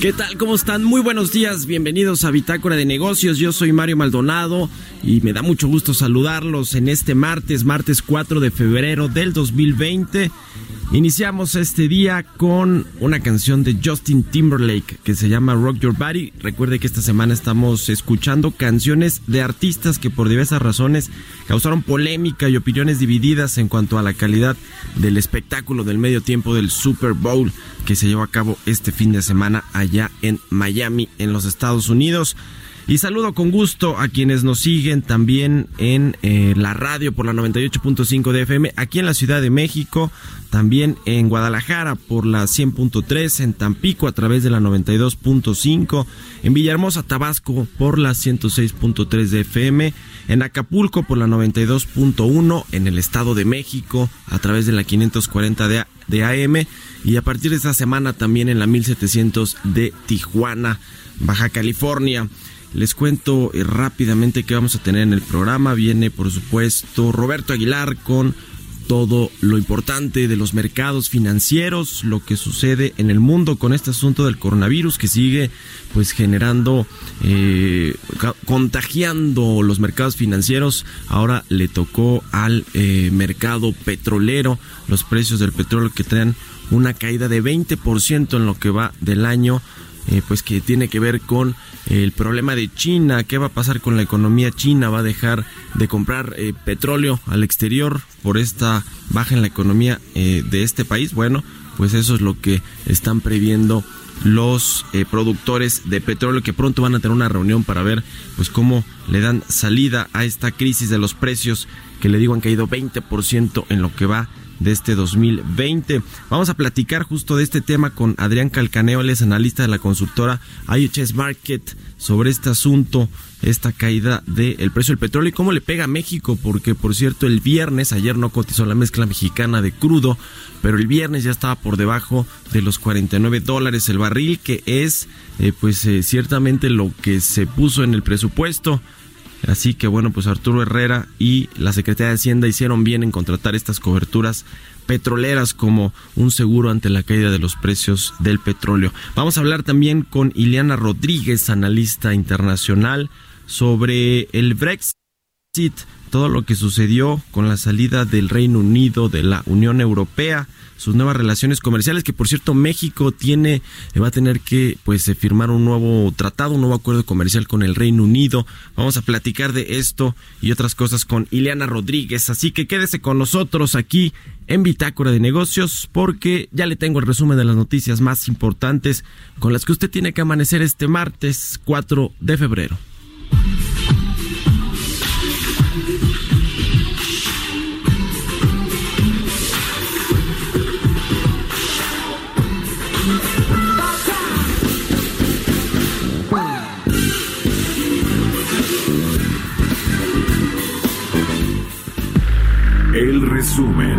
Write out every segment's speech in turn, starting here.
¿Qué tal? ¿Cómo están? Muy buenos días, bienvenidos a Bitácora de Negocios. Yo soy Mario Maldonado y me da mucho gusto saludarlos en este martes, martes 4 de febrero del 2020. Iniciamos este día con una canción de Justin Timberlake que se llama Rock Your Body. Recuerde que esta semana estamos escuchando canciones de artistas que por diversas razones causaron polémica y opiniones divididas en cuanto a la calidad del espectáculo del medio tiempo del Super Bowl que se llevó a cabo este fin de semana allá en Miami, en los Estados Unidos. Y saludo con gusto a quienes nos siguen también en eh, la radio por la 98.5 de FM, aquí en la Ciudad de México, también en Guadalajara por la 100.3, en Tampico a través de la 92.5, en Villahermosa, Tabasco por la 106.3 de FM, en Acapulco por la 92.1, en el Estado de México a través de la 540 de, de AM y a partir de esta semana también en la 1700 de Tijuana, Baja California. Les cuento eh, rápidamente qué vamos a tener en el programa. Viene, por supuesto, Roberto Aguilar con todo lo importante de los mercados financieros, lo que sucede en el mundo con este asunto del coronavirus que sigue pues generando, eh, contagiando los mercados financieros. Ahora le tocó al eh, mercado petrolero, los precios del petróleo que traen una caída de 20% en lo que va del año eh, pues que tiene que ver con el problema de China, qué va a pasar con la economía china, va a dejar de comprar eh, petróleo al exterior por esta baja en la economía eh, de este país. Bueno, pues eso es lo que están previendo los productores de petróleo que pronto van a tener una reunión para ver pues cómo le dan salida a esta crisis de los precios que le digo han caído 20% en lo que va de este 2020. Vamos a platicar justo de este tema con Adrián Calcaneo, él es analista de la consultora IHS Market sobre este asunto, esta caída del precio del petróleo y cómo le pega a México, porque por cierto el viernes, ayer no cotizó la mezcla mexicana de crudo, pero el viernes ya estaba por debajo de los 49 dólares el barril, que es eh, pues eh, ciertamente lo que se puso en el presupuesto Así que bueno, pues Arturo Herrera y la Secretaría de Hacienda hicieron bien en contratar estas coberturas petroleras como un seguro ante la caída de los precios del petróleo. Vamos a hablar también con Ileana Rodríguez, analista internacional, sobre el Brexit, todo lo que sucedió con la salida del Reino Unido de la Unión Europea sus nuevas relaciones comerciales, que por cierto México tiene, va a tener que pues eh, firmar un nuevo tratado, un nuevo acuerdo comercial con el Reino Unido. Vamos a platicar de esto y otras cosas con Ileana Rodríguez, así que quédese con nosotros aquí en Bitácora de Negocios porque ya le tengo el resumen de las noticias más importantes con las que usted tiene que amanecer este martes 4 de febrero. Resumen.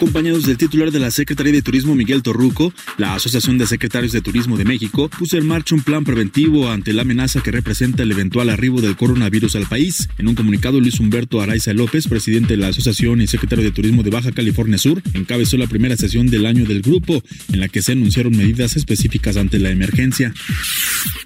Acompañados del titular de la Secretaría de Turismo Miguel Torruco, la Asociación de Secretarios de Turismo de México puso en marcha un plan preventivo ante la amenaza que representa el eventual arribo del coronavirus al país. En un comunicado, Luis Humberto Araiza López, presidente de la Asociación y secretario de Turismo de Baja California Sur, encabezó la primera sesión del año del grupo, en la que se anunciaron medidas específicas ante la emergencia.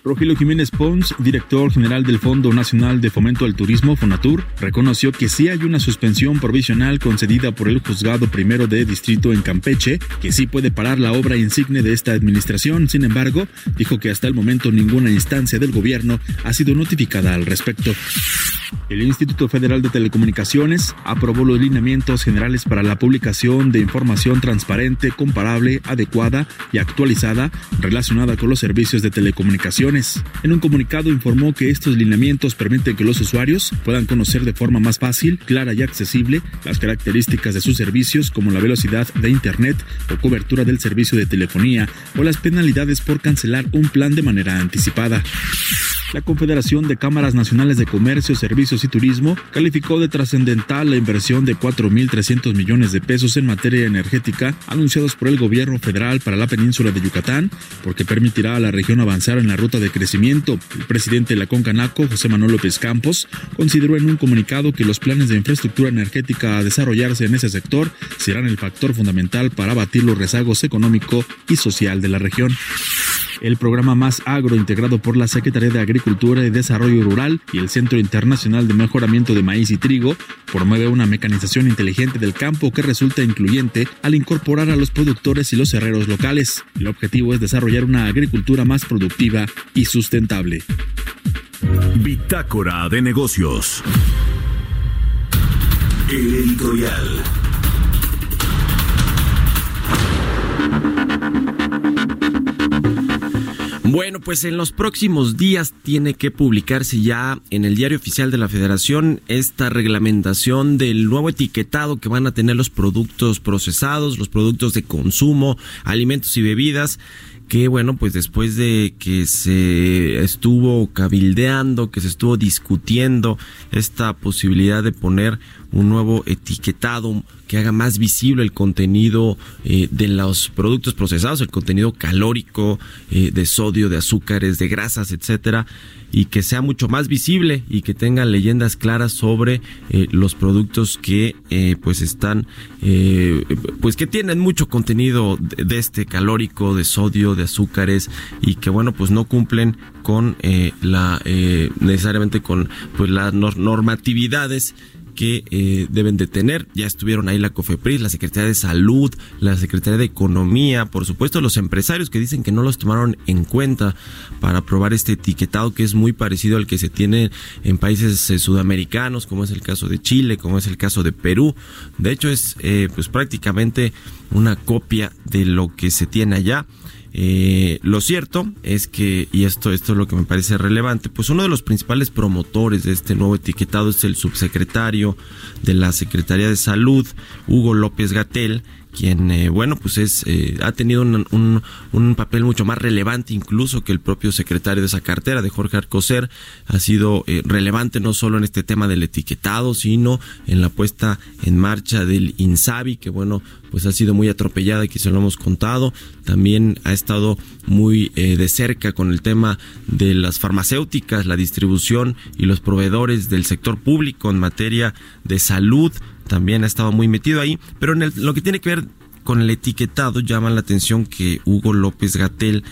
Rogelio Jiménez Pons, director general del Fondo Nacional de Fomento al Turismo, FONATUR, reconoció que sí hay una suspensión provisional concedida por el juzgado primero de distrito en Campeche, que sí puede parar la obra insigne de esta administración. Sin embargo, dijo que hasta el momento ninguna instancia del gobierno ha sido notificada al respecto. El Instituto Federal de Telecomunicaciones aprobó los lineamientos generales para la publicación de información transparente, comparable, adecuada y actualizada relacionada con los servicios de telecomunicaciones. En un comunicado informó que estos lineamientos permiten que los usuarios puedan conocer de forma más fácil, clara y accesible las características de sus servicios como la velocidad de Internet o cobertura del servicio de telefonía o las penalidades por cancelar un plan de manera anticipada. La Confederación de Cámaras Nacionales de Comercio, Servicios y Turismo calificó de trascendental la inversión de 4.300 millones de pesos en materia energética anunciados por el gobierno federal para la península de Yucatán, porque permitirá a la región avanzar en la ruta de crecimiento. El presidente de la Concanaco, José Manuel López Campos, consideró en un comunicado que los planes de infraestructura energética a desarrollarse en ese sector serán el factor fundamental para abatir los rezagos económico y social de la región. El programa Más Agro, integrado por la Secretaría de Agricultura y Desarrollo Rural y el Centro Internacional de Mejoramiento de Maíz y Trigo, promueve una mecanización inteligente del campo que resulta incluyente al incorporar a los productores y los herreros locales. El objetivo es desarrollar una agricultura más productiva y sustentable. Bitácora de negocios. El editorial. Bueno, pues en los próximos días tiene que publicarse ya en el diario oficial de la Federación esta reglamentación del nuevo etiquetado que van a tener los productos procesados, los productos de consumo, alimentos y bebidas que bueno, pues después de que se estuvo cabildeando, que se estuvo discutiendo esta posibilidad de poner un nuevo etiquetado que haga más visible el contenido eh, de los productos procesados, el contenido calórico, eh, de sodio, de azúcares, de grasas, etcétera, y que sea mucho más visible y que tenga leyendas claras sobre eh, los productos que pues están pues que tienen mucho contenido de, este calórico de sodio de azúcares y que bueno pues no cumplen con la necesariamente con pues las normatividades que eh, deben de tener. Ya estuvieron ahí la COFEPRIS, la Secretaría de Salud, la Secretaría de Economía, por supuesto los empresarios que dicen que no los tomaron en cuenta para aprobar este etiquetado que es muy parecido al que se tiene en países eh, sudamericanos, como es el caso de Chile, como es el caso de Perú. De hecho es eh, pues prácticamente una copia de lo que se tiene allá. Eh, lo cierto es que, y esto, esto es lo que me parece relevante, pues uno de los principales promotores de este nuevo etiquetado es el subsecretario de la Secretaría de Salud, Hugo López Gatel, quien, eh, bueno, pues es, eh, ha tenido un, papel mucho más relevante incluso que el propio secretario de esa cartera, de Jorge Arcoser, ha sido eh, relevante no solo en este tema del etiquetado, sino en la puesta en marcha del INSABI, que bueno, pues ha sido muy atropellada, que se lo hemos contado, también ha estado muy de cerca con el tema de las farmacéuticas, la distribución y los proveedores del sector público en materia de salud, también ha estado muy metido ahí, pero en lo que tiene que ver con el etiquetado llama la atención que Hugo López Gatel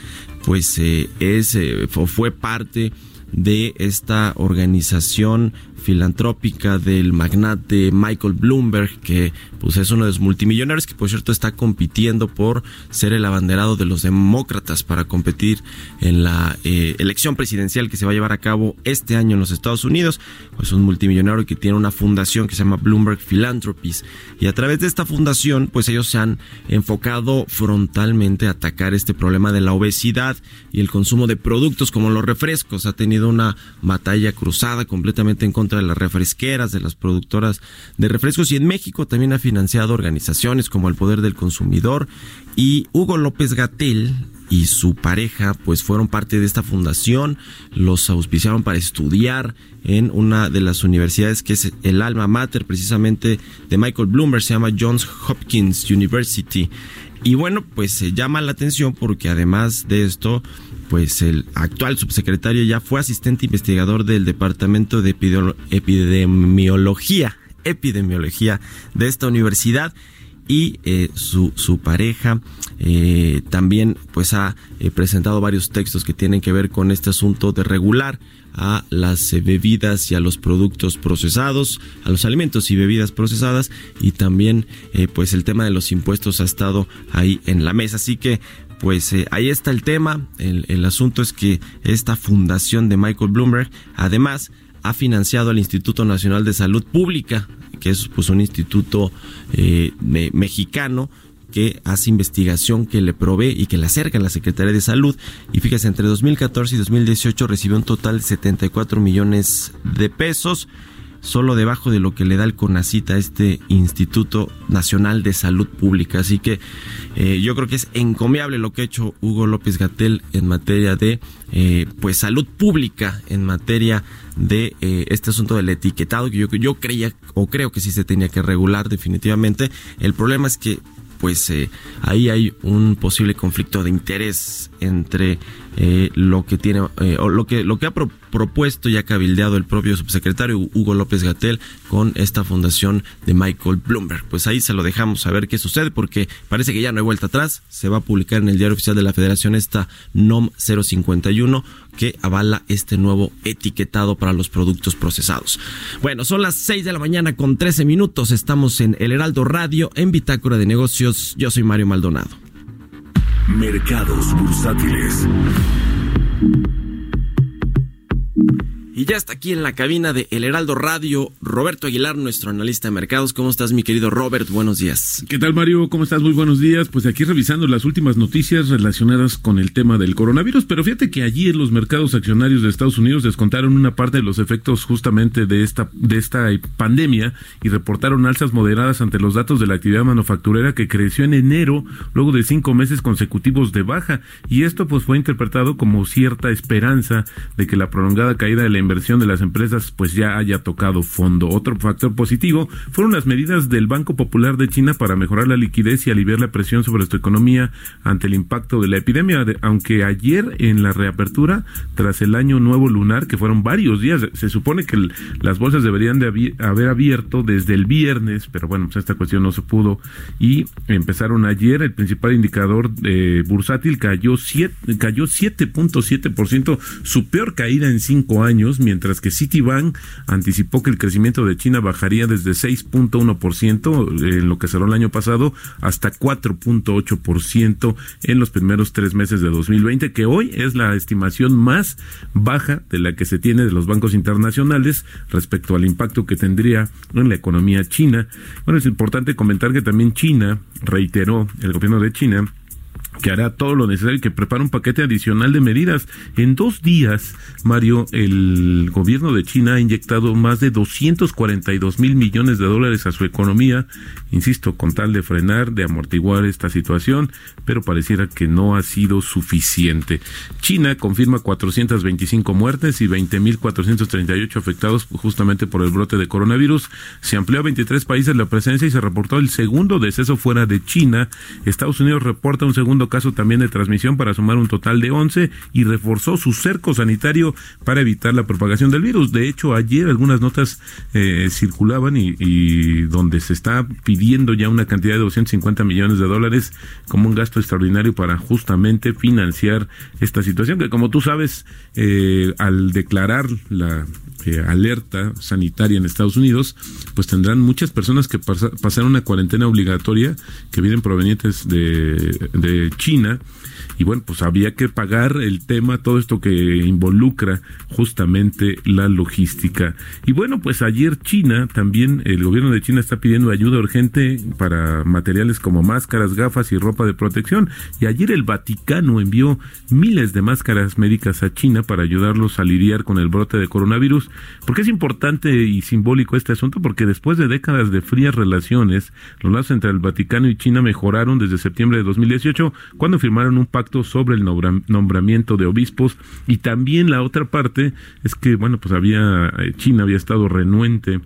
pues eh, es eh, fue parte de esta organización filantrópica del magnate Michael Bloomberg, que pues es uno de los multimillonarios que por cierto está compitiendo por ser el abanderado de los demócratas para competir en la eh, elección presidencial que se va a llevar a cabo este año en los Estados Unidos. Pues un multimillonario que tiene una fundación que se llama Bloomberg Philanthropies y a través de esta fundación pues ellos se han enfocado frontalmente a atacar este problema de la obesidad y el consumo de productos como los refrescos. Ha tenido una batalla cruzada completamente en contra de las refresqueras, de las productoras de refrescos. Y en México también ha financiado organizaciones como el Poder del Consumidor y Hugo López Gatel y su pareja pues fueron parte de esta fundación, los auspiciaron para estudiar en una de las universidades que es el alma mater precisamente de Michael Bloomberg, se llama Johns Hopkins University. Y bueno, pues se llama la atención porque además de esto, pues el actual subsecretario ya fue asistente investigador del Departamento de Epidemiología, Epidemiología de esta universidad y eh, su, su, pareja eh, también pues ha eh, presentado varios textos que tienen que ver con este asunto de regular a las bebidas y a los productos procesados, a los alimentos y bebidas procesadas y también eh, pues el tema de los impuestos ha estado ahí en la mesa. Así que pues eh, ahí está el tema. El, asunto es que esta fundación de Michael Bloomberg además ha financiado al Instituto Nacional de Salud Pública, que es pues un instituto eh, mexicano que hace investigación, que le provee y que le acerca a la Secretaría de Salud. Y fíjese, entre 2014 y 2018 recibió un total de 74 millones de pesos, solo debajo de lo que le da el CONACIT a este Instituto Nacional de Salud Pública. Así que eh, yo creo que es encomiable lo que ha hecho Hugo López Gatel en materia de eh, pues salud pública, en materia de eh, este asunto del etiquetado que yo, yo creía o creo que sí se tenía que regular definitivamente. El problema es que pues ahí hay un posible conflicto de interés entre eh, lo que tiene eh, o lo que lo que ha propuesto y ha cabildeado el propio subsecretario Hugo López Gatel con esta fundación de Michael Bloomberg. Pues ahí se lo dejamos a ver qué sucede porque parece que ya no hay vuelta atrás. Se va a publicar en el diario oficial de la Federación esta NOM 051 que avala este nuevo etiquetado para los productos procesados. Bueno, son las 6 de la mañana con 13 minutos. Estamos en El Heraldo Radio en Bitácora de Negocios. Yo soy Mario Maldonado. Mercados bursátiles. Y ya está aquí en la cabina de El Heraldo Radio, Roberto Aguilar, nuestro analista de mercados. ¿Cómo estás, mi querido Robert? Buenos días. ¿Qué tal, Mario? ¿Cómo estás? Muy buenos días. Pues aquí revisando las últimas noticias relacionadas con el tema del coronavirus, pero fíjate que allí en los mercados accionarios de Estados Unidos descontaron una parte de los efectos justamente de esta, de esta pandemia y reportaron alzas moderadas ante los datos de la actividad manufacturera que creció en enero, luego de cinco meses consecutivos de baja. Y esto pues fue interpretado como cierta esperanza de que la prolongada caída de la inversión de las empresas pues ya haya tocado fondo. Otro factor positivo fueron las medidas del Banco Popular de China para mejorar la liquidez y aliviar la presión sobre su economía ante el impacto de la epidemia, aunque ayer en la reapertura tras el año nuevo lunar, que fueron varios días, se supone que las bolsas deberían de haber abierto desde el viernes, pero bueno, pues esta cuestión no se pudo y empezaron ayer, el principal indicador eh, bursátil cayó 7, cayó 7.7%, su peor caída en cinco años, mientras que Citibank anticipó que el crecimiento de China bajaría desde 6.1% en lo que cerró el año pasado hasta 4.8% en los primeros tres meses de 2020, que hoy es la estimación más baja de la que se tiene de los bancos internacionales respecto al impacto que tendría en la economía china. Bueno, es importante comentar que también China reiteró, el gobierno de China, que hará todo lo necesario y que prepara un paquete adicional de medidas. En dos días, Mario, el gobierno de China ha inyectado más de 242 mil millones de dólares a su economía, insisto, con tal de frenar, de amortiguar esta situación, pero pareciera que no ha sido suficiente. China confirma 425 muertes y 20 mil 438 afectados justamente por el brote de coronavirus. Se amplió a 23 países la presencia y se reportó el segundo deceso fuera de China. Estados Unidos reporta un segundo caso también de transmisión para sumar un total de 11 y reforzó su cerco sanitario para evitar la propagación del virus. De hecho, ayer algunas notas eh, circulaban y, donde se está pidiendo ya una cantidad de 250 millones de dólares como un gasto extraordinario para justamente financiar esta situación que como tú sabes eh, al declarar la eh, alerta sanitaria en Estados Unidos, pues tendrán muchas personas que pasar una cuarentena obligatoria que vienen provenientes de China y bueno, pues había que pagar el tema, todo esto que involucra justamente la logística. Y bueno, pues ayer China, también el gobierno de China está pidiendo ayuda urgente para materiales como máscaras, gafas y ropa de protección. Y ayer el Vaticano envió miles de máscaras médicas a China para ayudarlos a lidiar con el brote de coronavirus. Porque es importante y simbólico este asunto? Porque después de décadas de frías relaciones, los lazos entre el Vaticano y China mejoraron desde septiembre de 2018, cuando firmaron un pacto sobre el nombramiento de obispos. Y también la otra parte es que bueno pues había eh, China había estado renuente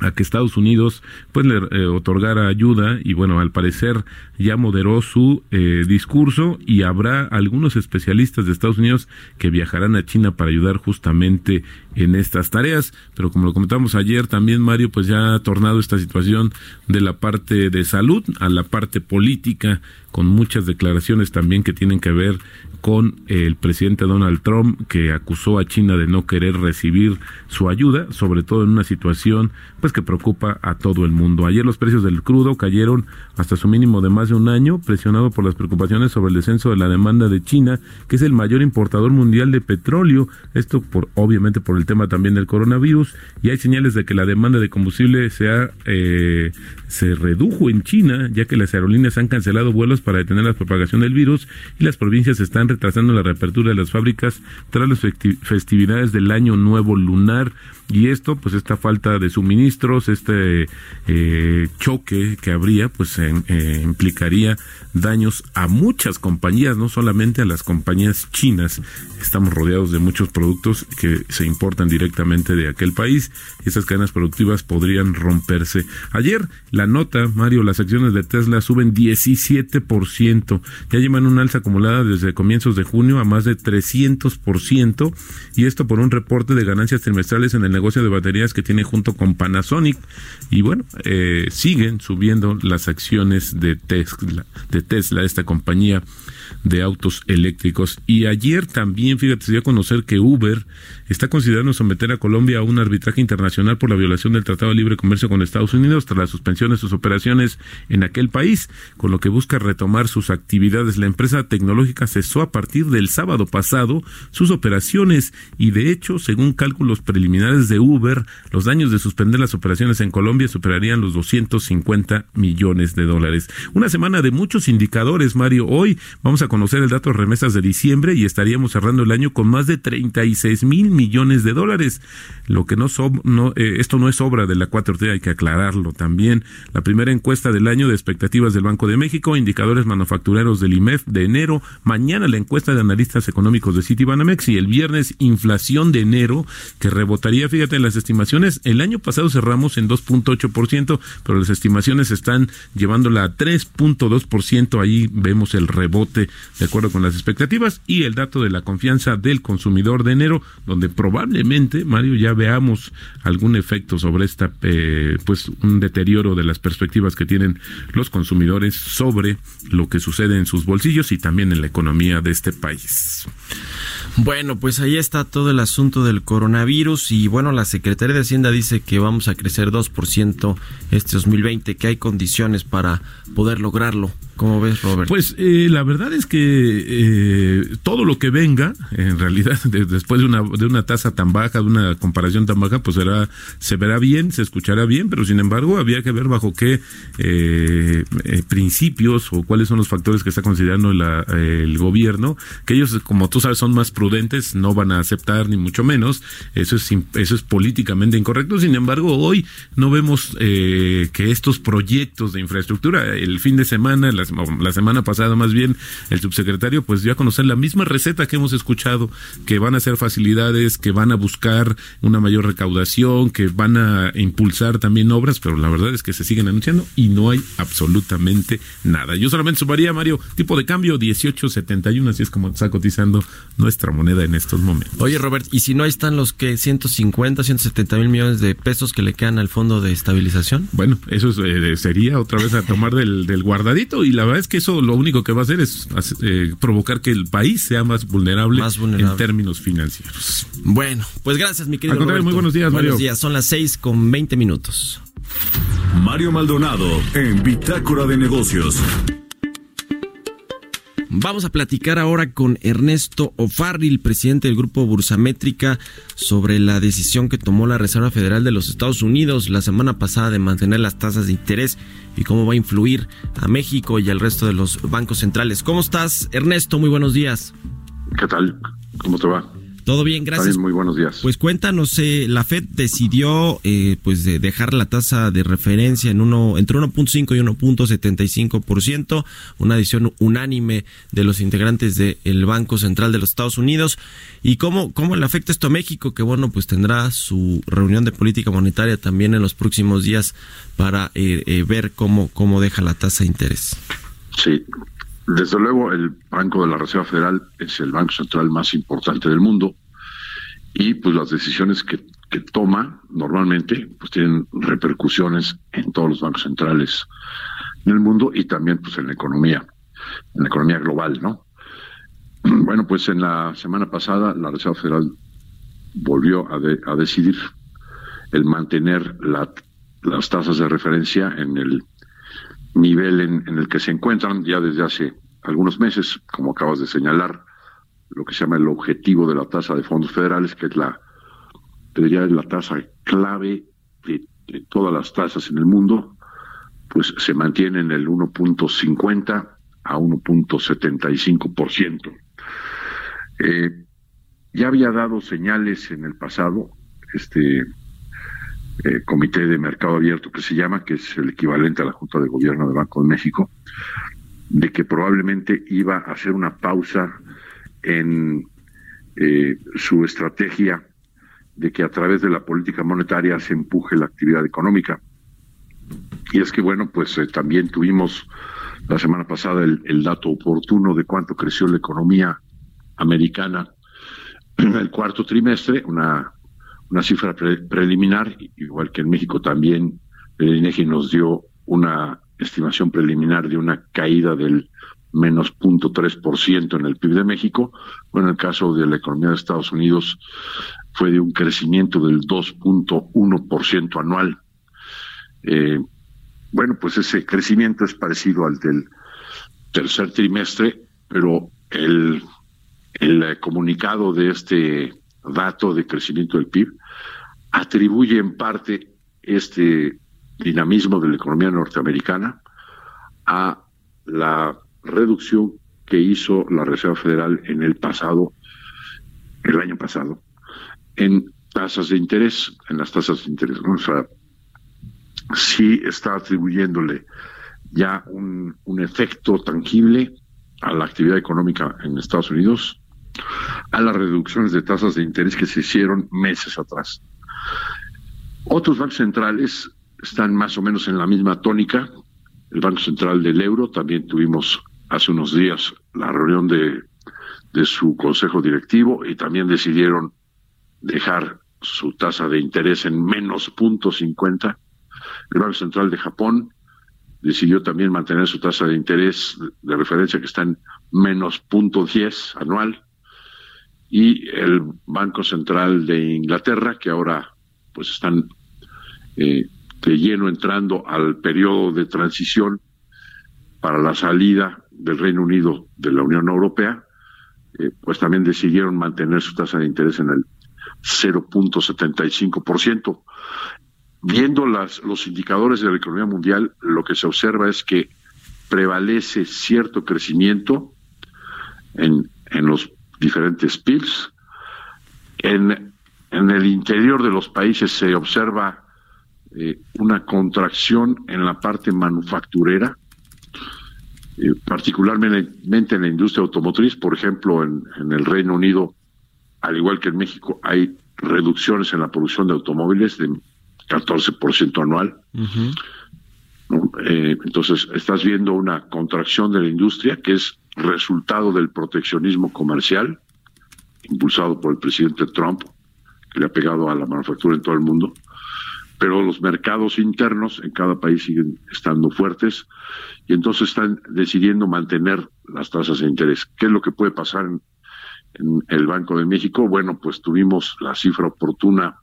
a que Estados Unidos pues le eh, otorgara ayuda y bueno al parecer ya moderó su eh, discurso y habrá algunos especialistas de Estados Unidos que viajarán a China para ayudar justamente en estas tareas. Pero como lo comentamos ayer también Mario pues ya ha tornado esta situación de la parte de salud a la parte política con muchas declaraciones también que tienen que ver con el presidente Donald Trump que acusó a China de no querer recibir su ayuda, sobre todo en una situación que preocupa a todo el mundo. Ayer los precios del crudo cayeron hasta su mínimo de más de un año, presionado por las preocupaciones sobre el descenso de la demanda de China, que es el mayor importador mundial de petróleo, esto por obviamente por el tema también del coronavirus, y hay señales de que la demanda de combustible se eh, se redujo en China, ya que las aerolíneas han cancelado vuelos para detener la propagación del virus y las provincias están retrasando la reapertura de las fábricas tras las festividades del Año Nuevo Lunar y esto pues esta falta de suministros este eh, choque que habría pues eh, implicaría daños a muchas compañías no solamente a las compañías chinas. Estamos rodeados de muchos productos que se importan directamente de aquel país. Esas cadenas productivas podrían romperse. Ayer la nota Mario las acciones de Tesla suben 17% ya llevan una alza acumulada desde comienzos de junio a más de 300% y esto por un reporte de ganancias trimestrales en el negocio de baterías que tiene junto con Panasonic y bueno, eh, siguen subiendo las acciones de Tesla, de Tesla, esta compañía de autos eléctricos. Y ayer también, fíjate, se dio a conocer que Uber está considerando someter a Colombia a un arbitraje internacional por la violación del Tratado de Libre Comercio con Estados Unidos tras la suspensión de sus operaciones en aquel país, con lo que busca retomar sus actividades. La empresa tecnológica cesó a partir del sábado pasado sus operaciones y de hecho, según cálculos preliminares de Uber, los daños de suspender las operaciones en Colombia superarían los 250 millones de dólares. Una semana de muchos indicadores, Mario. Hoy vamos a conocer el dato de remesas de diciembre y estaríamos cerrando el año con más de 36 mil millones de dólares. Lo que no, no eh, esto no es obra de la 4T, hay que aclararlo también. La primera encuesta del año de expectativas del Banco de México, indicadores manufactureros del IMEF de enero, mañana la encuesta de analistas económicos de Citibanamex y el viernes inflación de enero que rebotaría, fíjate, en las estimaciones, el año pasado cerramos en 2.8%, pero las estimaciones están llevándola a 3.2%, ahí vemos el rebote de acuerdo con las expectativas y el dato de la confianza del consumidor de enero, donde probablemente, Mario, ya veamos algún efecto sobre esta, eh, pues un deterioro de las perspectivas que tienen los consumidores sobre lo que sucede en sus bolsillos y también en la economía de este país. Bueno, pues ahí está todo el asunto del coronavirus y bueno, la Secretaría de Hacienda dice que vamos a crecer 2% este 2020, que hay condiciones para poder lograrlo. ¿Cómo ves, Robert? Pues eh, la verdad es que eh, todo lo que venga, en realidad, después de una, de una tasa tan baja, de una comparación tan baja, pues será, se verá bien, se escuchará bien, pero sin embargo había que ver bajo qué eh, principios o cuáles son los factores que está considerando el gobierno, que ellos, como tú sabes, son más prudentes, no van a aceptar ni mucho menos, eso es, eso es políticamente incorrecto, sin embargo, hoy no vemos que estos proyectos de infraestructura, el fin de semana, la la semana pasada más bien, el subsecretario pues dio a conocer la misma receta que hemos escuchado, que van a hacer facilidades, que van a buscar una mayor recaudación, que van a impulsar también obras, pero la verdad es que se siguen anunciando y no hay absolutamente nada. Yo solamente sumaría, Mario, tipo de cambio 18.71, así es como está cotizando nuestra moneda en estos momentos. Oye, Robert, ¿y si no están los que 150, 170 mil millones de pesos que le quedan al fondo de estabilización? Bueno, eso eh, sería otra vez a tomar del, del guardadito y la verdad es que eso lo único que va a hacer es eh, provocar que el país sea más vulnerable, en términos financieros. Bueno, pues gracias, mi querido. muy buenos días, Mario. Buenos días, son las seis con 20 minutos. Mario Maldonado en Bitácora de Negocios. Vamos a platicar ahora con Ernesto O'Farrill, presidente del grupo Bursamétrica, sobre la decisión que tomó la Reserva Federal de los Estados Unidos la semana pasada de mantener las tasas de interés y cómo va a influir a México y al resto de los bancos centrales. ¿Cómo estás, Ernesto? Muy buenos días. ¿Qué tal? ¿Cómo te va? Todo bien, gracias. muy buenos días. Pues cuéntanos, eh, la Fed decidió eh, pues de dejar la tasa de referencia en uno entre 1.5 y 1.75%, una decisión unánime de los integrantes del Banco Central de los Estados Unidos. ¿Y cómo, cómo le afecta esto a México? Que bueno, pues tendrá su reunión de política monetaria también en los próximos días para eh, ver cómo, cómo deja la tasa de interés. Sí, desde luego, el Banco de la Reserva Federal es el banco central más importante del mundo y pues las decisiones que, toma normalmente pues tienen repercusiones en todos los bancos centrales del mundo y también pues en la economía, en la economía global, ¿no? Bueno, pues en la semana pasada la Reserva Federal volvió a, a decidir el mantener las tasas de referencia en el nivel en, el que se encuentran ya desde hace algunos meses, como acabas de señalar, lo que se llama el objetivo de la tasa de fondos federales, que es la, te diría, la tasa clave de, todas las tasas en el mundo, pues se mantiene en el 1.50 a 1.75%. Eh, ya había dado señales en el pasado, este eh, comité de mercado abierto que se llama, que es el equivalente a la Junta de Gobierno del Banco de México, de que probablemente iba a hacer una pausa en eh, su estrategia de que a través de la política monetaria se empuje la actividad económica. Y es que, bueno, pues eh, también tuvimos la semana pasada el, dato oportuno de cuánto creció la economía americana en el cuarto trimestre, una una cifra preliminar, igual que en México también el INEGI nos dio una estimación preliminar de una caída del menos 0.3% en el PIB de México. Bueno, en el caso de la economía de Estados Unidos fue de un crecimiento del 2.1% anual. Eh, bueno, pues ese crecimiento es parecido al del tercer trimestre, pero el, el comunicado de este dato de crecimiento del PIB, atribuye en parte este dinamismo de la economía norteamericana a la reducción que hizo la Reserva Federal en el pasado, el año pasado, en tasas de interés, en las tasas de interés. O sea, sí está atribuyéndole ya un, un efecto tangible a la actividad económica en Estados Unidos a las reducciones de tasas de interés que se hicieron meses atrás. Otros bancos centrales están más o menos en la misma tónica. El Banco Central del Euro, también tuvimos hace unos días la reunión de, su consejo directivo y también decidieron dejar su tasa de interés en menos punto cincuenta. El Banco Central de Japón decidió también mantener su tasa de interés de referencia que está en menos punto diez anual y el Banco Central de Inglaterra, que ahora pues están eh, de lleno entrando al periodo de transición para la salida del Reino Unido de la Unión Europea, eh, pues también decidieron mantener su tasa de interés en el 0.75%. Viendo las, los indicadores de la economía mundial, lo que se observa es que prevalece cierto crecimiento en, en los diferentes PIBs. En, en el interior de los países se observa eh, una contracción en la parte manufacturera, eh, particularmente en la industria automotriz, por ejemplo, en, en, el Reino Unido, al igual que en México, hay reducciones en la producción de automóviles de 14% anual. Eh, entonces, estás viendo una contracción de la industria que es resultado del proteccionismo comercial impulsado por el presidente Trump, que le ha pegado a la manufactura en todo el mundo, pero los mercados internos en cada país siguen estando fuertes y entonces están decidiendo mantener las tasas de interés. ¿Qué es lo que puede pasar en, el Banco de México? Bueno, pues tuvimos la cifra oportuna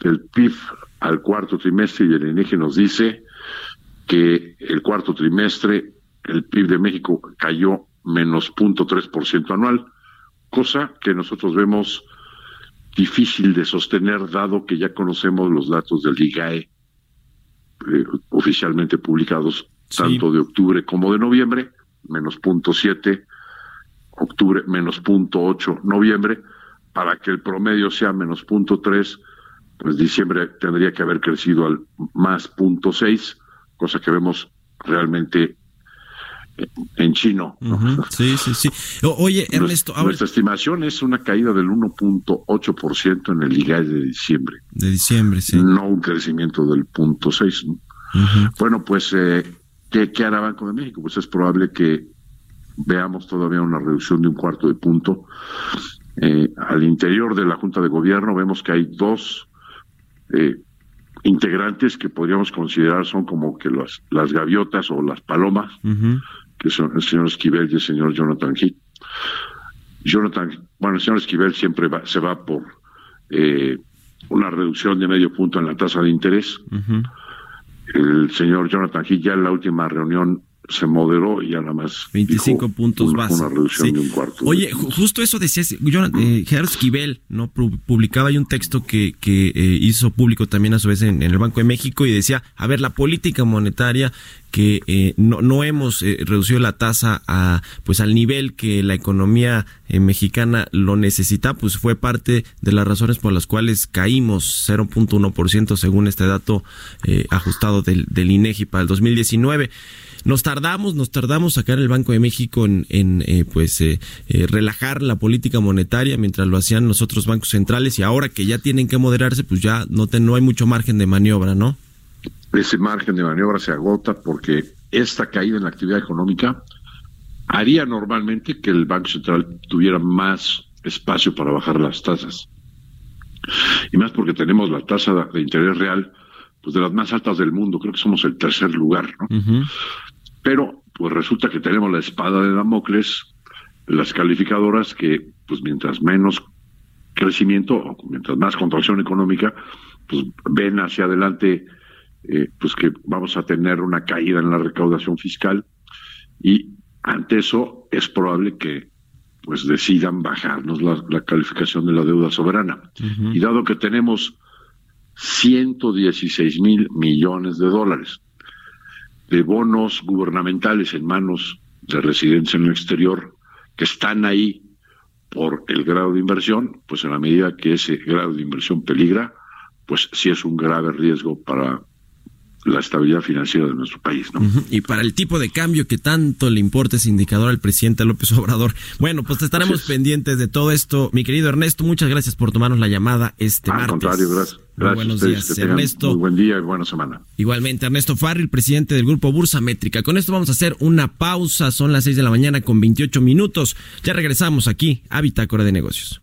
del PIB al cuarto trimestre y el INEGI nos dice que el cuarto trimestre el PIB de México cayó menos 0.3% anual, cosa que nosotros vemos difícil de sostener dado que ya conocemos los datos del IGAE eh, oficialmente publicados tanto de octubre como de noviembre, menos 0.7, octubre menos 0.8, noviembre, para que el promedio sea menos punto tres, pues diciembre tendría que haber crecido al más punto seis, cosa que vemos realmente en chino. Sí, sí, sí. oye, Ernesto, nuestra estimación es una caída del 1.8% en el IGAE de diciembre. De diciembre, sí. No un crecimiento del punto 6. Bueno, pues, eh, ¿qué, ¿qué hará Banco de México? Pues es probable que veamos todavía una reducción de un cuarto de punto. Eh, al interior de la Junta de Gobierno vemos que hay dos eh, integrantes que podríamos considerar son como que las, las gaviotas o las palomas, que son el señor Esquivel y el señor Jonathan Heath. Jonathan, bueno, el señor Esquivel siempre se va por eh, una reducción de medio punto en la tasa de interés. El señor Jonathan Heath ya en la última reunión se moderó y ya nada más 25 puntos base. Oye, justo eso decía eh, Gerardo Esquivel, ¿no? Publicaba ahí un texto que, que eh, hizo público también a su vez en, el Banco de México y decía, a ver, la política monetaria que eh, no, no hemos eh, reducido la tasa a pues al nivel que la economía mexicana lo necesita, pues fue parte de las razones por las cuales caímos 0.1% según este dato ajustado del, del INEGI para el 2019. Nos tardamos, nos tardamos sacar el Banco de México en, eh, pues eh, eh, relajar la política monetaria mientras lo hacían los otros bancos centrales y ahora que ya tienen que moderarse, pues ya no, no hay mucho margen de maniobra, ¿no? Ese margen de maniobra se agota porque esta caída en la actividad económica haría normalmente que el Banco Central tuviera más espacio para bajar las tasas. Y más porque tenemos la tasa de interés real pues de las más altas del mundo, creo que somos el tercer lugar, ¿no? Pero pues resulta que tenemos la espada de Damocles, las calificadoras que pues mientras menos crecimiento o mientras más contracción económica, pues ven hacia adelante eh, pues que vamos a tener una caída en la recaudación fiscal y ante eso es probable que pues decidan bajarnos la, calificación de la deuda soberana. Y dado que tenemos 116 mil millones de dólares de bonos gubernamentales en manos de residentes en el exterior que están ahí por el grado de inversión, pues en la medida que ese grado de inversión peligra, pues sí es un grave riesgo para la estabilidad financiera de nuestro país. ¿no? Y para el tipo de cambio que tanto le importa ese indicador al presidente López Obrador. Bueno, pues estaremos pendientes de todo esto. Mi querido Ernesto, muchas gracias por tomarnos la llamada este Al contrario, gracias. buenos días, Ernesto. Muy buen día y buena semana. Igualmente, Ernesto Farril, presidente del grupo Bursa Métrica. Con esto vamos a hacer una pausa. Son las 6 de la mañana con 28 minutos. Ya regresamos aquí a Bitácora de Negocios.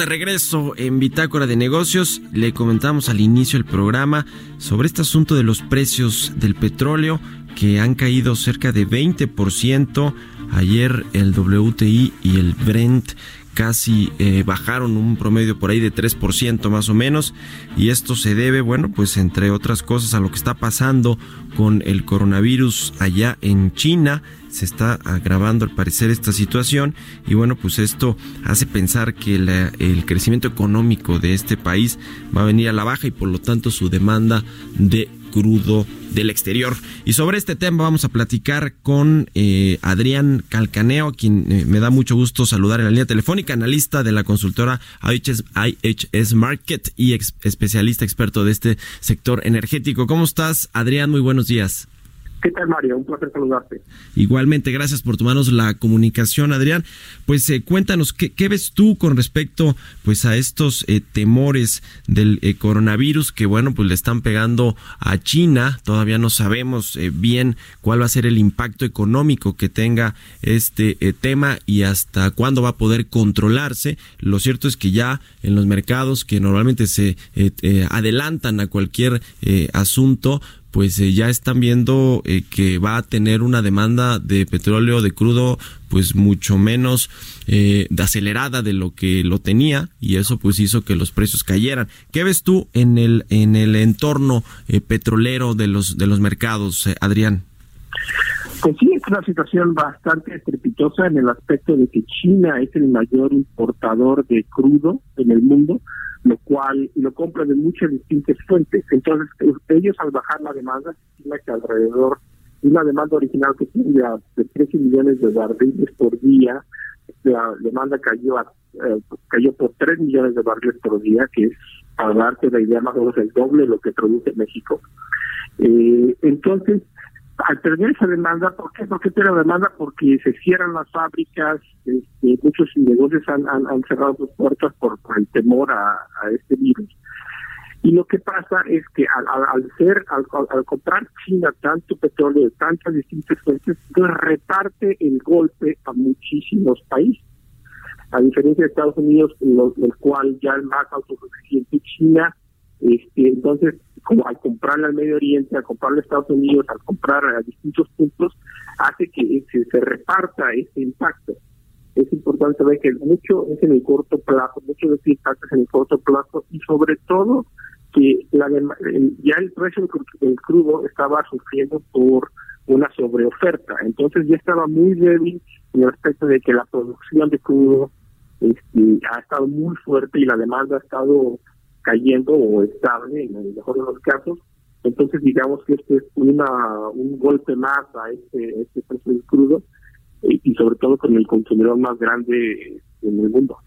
De regreso en Bitácora de Negocios. Le comentamos al inicio del programa sobre este asunto de los precios del petróleo que han caído cerca de 20%. Ayer el WTI y el Brent casi eh, bajaron un promedio por ahí de 3% más o menos y esto se debe, bueno, pues entre otras cosas a lo que está pasando con el coronavirus allá en China se está agravando al parecer esta situación y bueno pues esto hace pensar que el crecimiento económico de este país va a venir a la baja y por lo tanto su demanda de crudo del exterior. Y sobre este tema vamos a platicar con eh, Adrián Calcaneo, a quien eh, me da mucho gusto saludar en la línea telefónica, analista de la consultora IHS, IHS Market y especialista experto de este sector energético. ¿Cómo estás, Adrián? Muy buenos días. ¿Qué tal, Mario? Un placer saludarte. Igualmente, gracias por tomarnos la comunicación, Adrián. Pues eh, cuéntanos, ¿qué, ves tú con respecto pues a estos eh, temores del eh, coronavirus que, bueno, pues le están pegando a China? Todavía no sabemos bien cuál va a ser el impacto económico que tenga este tema y hasta cuándo va a poder controlarse. Lo cierto es que ya en los mercados que normalmente se adelantan a cualquier asunto, pues eh, ya están viendo eh, que va a tener una demanda de petróleo de crudo pues mucho menos eh, acelerada de lo que lo tenía y eso pues hizo que los precios cayeran. ¿Qué ves tú en el en el entorno petrolero de los de los mercados, Adrián? Pues sí, es una situación bastante estrepitosa en el aspecto de que China es el mayor importador de crudo en el mundo lo cual lo compra de muchas distintas fuentes. Entonces, ellos al bajar la demanda, estima que alrededor de una demanda original que tenía de 13 millones de barriles por día, la demanda cayó a, eh, cayó por 3 millones de barriles por día, que es, para darte la idea, más o menos el doble de lo que produce México. Eh, entonces, al perder esa demanda, ¿por qué? ¿Por qué pierde demanda? Porque se cierran las fábricas, este, muchos negocios han, cerrado sus puertas por, el temor a, este virus. Y lo que pasa es que al, al, ser, al, comprar China tanto petróleo de tantas distintas fuentes, pues reparte el golpe a muchísimos países. A diferencia de Estados Unidos, en el cual ya es más autosuficiente China, este, entonces como al comprarle al Medio Oriente, al comprarle a Estados Unidos, al comprar a distintos puntos, hace que se, reparta ese impacto. Es importante ver que mucho es en el corto plazo, mucho de ese impacto es en el corto plazo y sobre todo que la ya el precio del crudo estaba sufriendo por una sobreoferta, entonces ya estaba muy débil en el aspecto de que la producción de crudo este, ha estado muy fuerte y la demanda ha estado cayendo o estable en el mejor de los casos. Entonces digamos que este es una un golpe más a este, este precio del crudo eh, y sobre todo con el consumidor más grande en el mundo.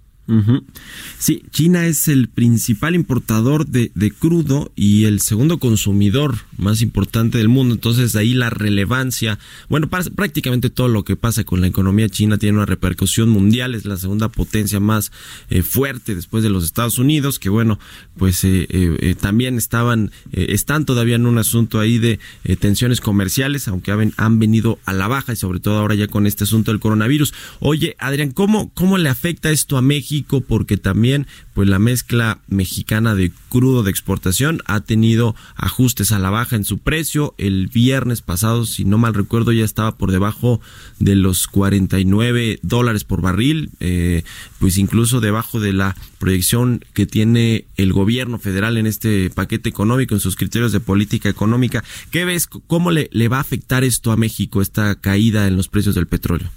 Sí, China es el principal importador de, crudo y el segundo consumidor más importante del mundo. Entonces, ahí la relevancia. Bueno, prácticamente todo lo que pasa con la economía china tiene una repercusión mundial. Es la segunda potencia más eh, fuerte después de los Estados Unidos, que bueno, pues eh, eh, también estaban, están todavía en un asunto ahí de tensiones comerciales, aunque han, han, venido a la baja y sobre todo ahora ya con este asunto del coronavirus. Oye, Adrián, ¿cómo, cómo le afecta esto a México? Porque también pues la mezcla mexicana de crudo de exportación ha tenido ajustes a la baja en su precio. El viernes pasado, si no mal recuerdo, ya estaba por debajo de los 49 dólares por barril, eh, pues incluso debajo de la proyección que tiene el gobierno federal en este paquete económico, en sus criterios de política económica. ¿Qué ves? ¿Cómo le, le va a afectar esto a México, esta caída en los precios del petróleo?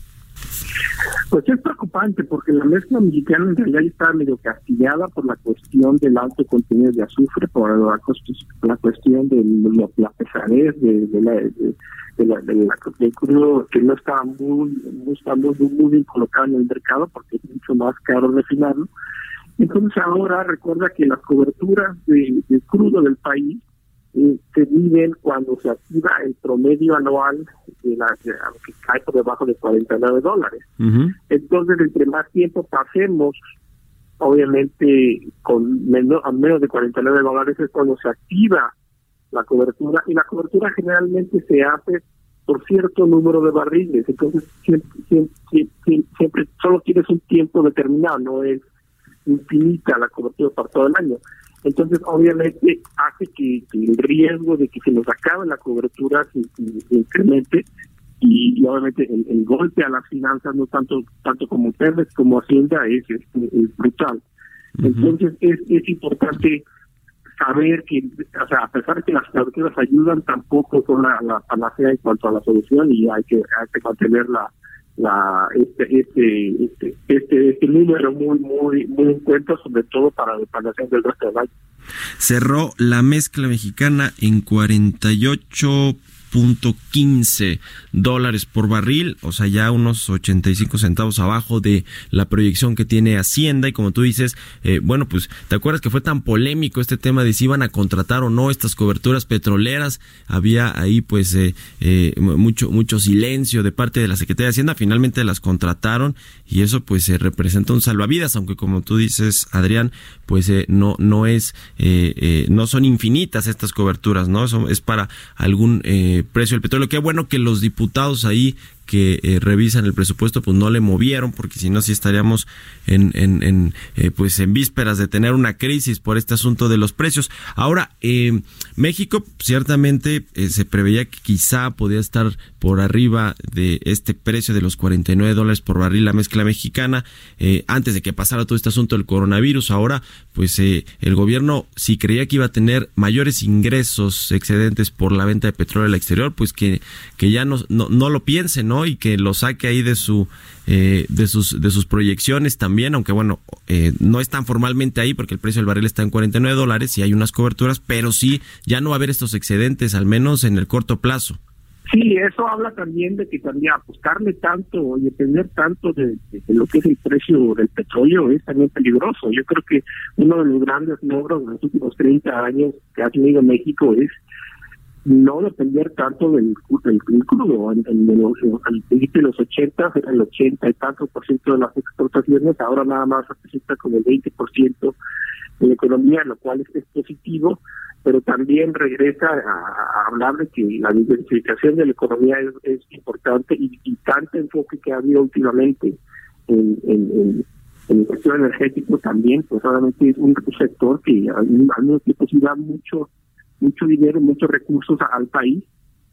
Pues es preocupante porque la mezcla mexicana en realidad está medio castigada por la cuestión del alto contenido de azufre, por la, la cuestión de la, pesadez de, la, de, la, del crudo que no está muy, no muy, bien colocado en el mercado porque es mucho más caro refinarlo. Entonces ahora recuerda que las coberturas de, de crudo del país se miden cuando se activa el promedio anual de la que cae por debajo de 49 dólares. Entonces, entre más tiempo pasemos, obviamente con menos, a menos de 49 dólares es cuando se activa la cobertura y la cobertura generalmente se hace por cierto número de barriles. Entonces, siempre, siempre, siempre solo tienes un tiempo determinado, no es infinita la cobertura para todo el año. Entonces, obviamente, hace que, el riesgo de que se nos acabe la cobertura se, incremente y, obviamente el, golpe a las finanzas, no tanto tanto como ustedes como Hacienda, es, brutal. Entonces, es, es importante saber que, o sea, a pesar de que las coberturas ayudan, tampoco son la, la panacea en cuanto a la solución y hay que, hay que mantener la, la este este este este, este número muy muy muy en cuenta sobre todo para la reparación del resto del año cerró la mezcla mexicana en 48 quince dólares por barril, o sea, ya unos 85 centavos abajo de la proyección que tiene Hacienda. Y como tú dices, eh, bueno, pues, ¿te acuerdas que fue tan polémico este tema de si iban a contratar o no estas coberturas petroleras? Había ahí, pues, eh, eh, mucho, mucho silencio de parte de la Secretaría de Hacienda. Finalmente las contrataron y eso, pues, se representa un salvavidas, aunque como tú dices, Adrián, pues, no, no es, no son infinitas estas coberturas, ¿no? Es para algún precio del petróleo. Qué bueno que los diputados ahí que eh, revisan el presupuesto pues no le movieron porque si no sí estaríamos en, en, eh, pues en vísperas de tener una crisis por este asunto de los precios. Ahora, eh, México ciertamente se preveía que quizá podía estar por arriba de este precio de los 49 dólares por barril la mezcla mexicana antes de que pasara todo este asunto del coronavirus. Ahora, pues el gobierno si creía que iba a tener mayores ingresos excedentes por la venta de petróleo al exterior, pues que, que ya no, no, no lo piense, ¿no? Y que lo saque ahí de su eh, de sus de sus proyecciones también, aunque bueno, eh, no están formalmente ahí porque el precio del barril está en 49 dólares y hay unas coberturas, pero sí ya no va a haber estos excedentes, al menos en el corto plazo. Sí, eso habla también de que también apostarle tanto y depender tanto de, lo que es el precio del petróleo es también peligroso. Yo creo que uno de los grandes logros de los últimos 30 años que ha tenido México es no depender tanto del, del crudo. En, al principio de los 80 era el 80 y tanto por ciento de las exportaciones, ahora nada más representa como el 20 por ciento de la economía, lo cual es, positivo, pero también regresa a, hablar de que la diversificación de la economía es, importante y, y, tanto enfoque que ha habido últimamente en, en, en el sector energético también, pues obviamente es un sector que al, mismo tiempo sí da mucho mucho dinero, muchos recursos al país,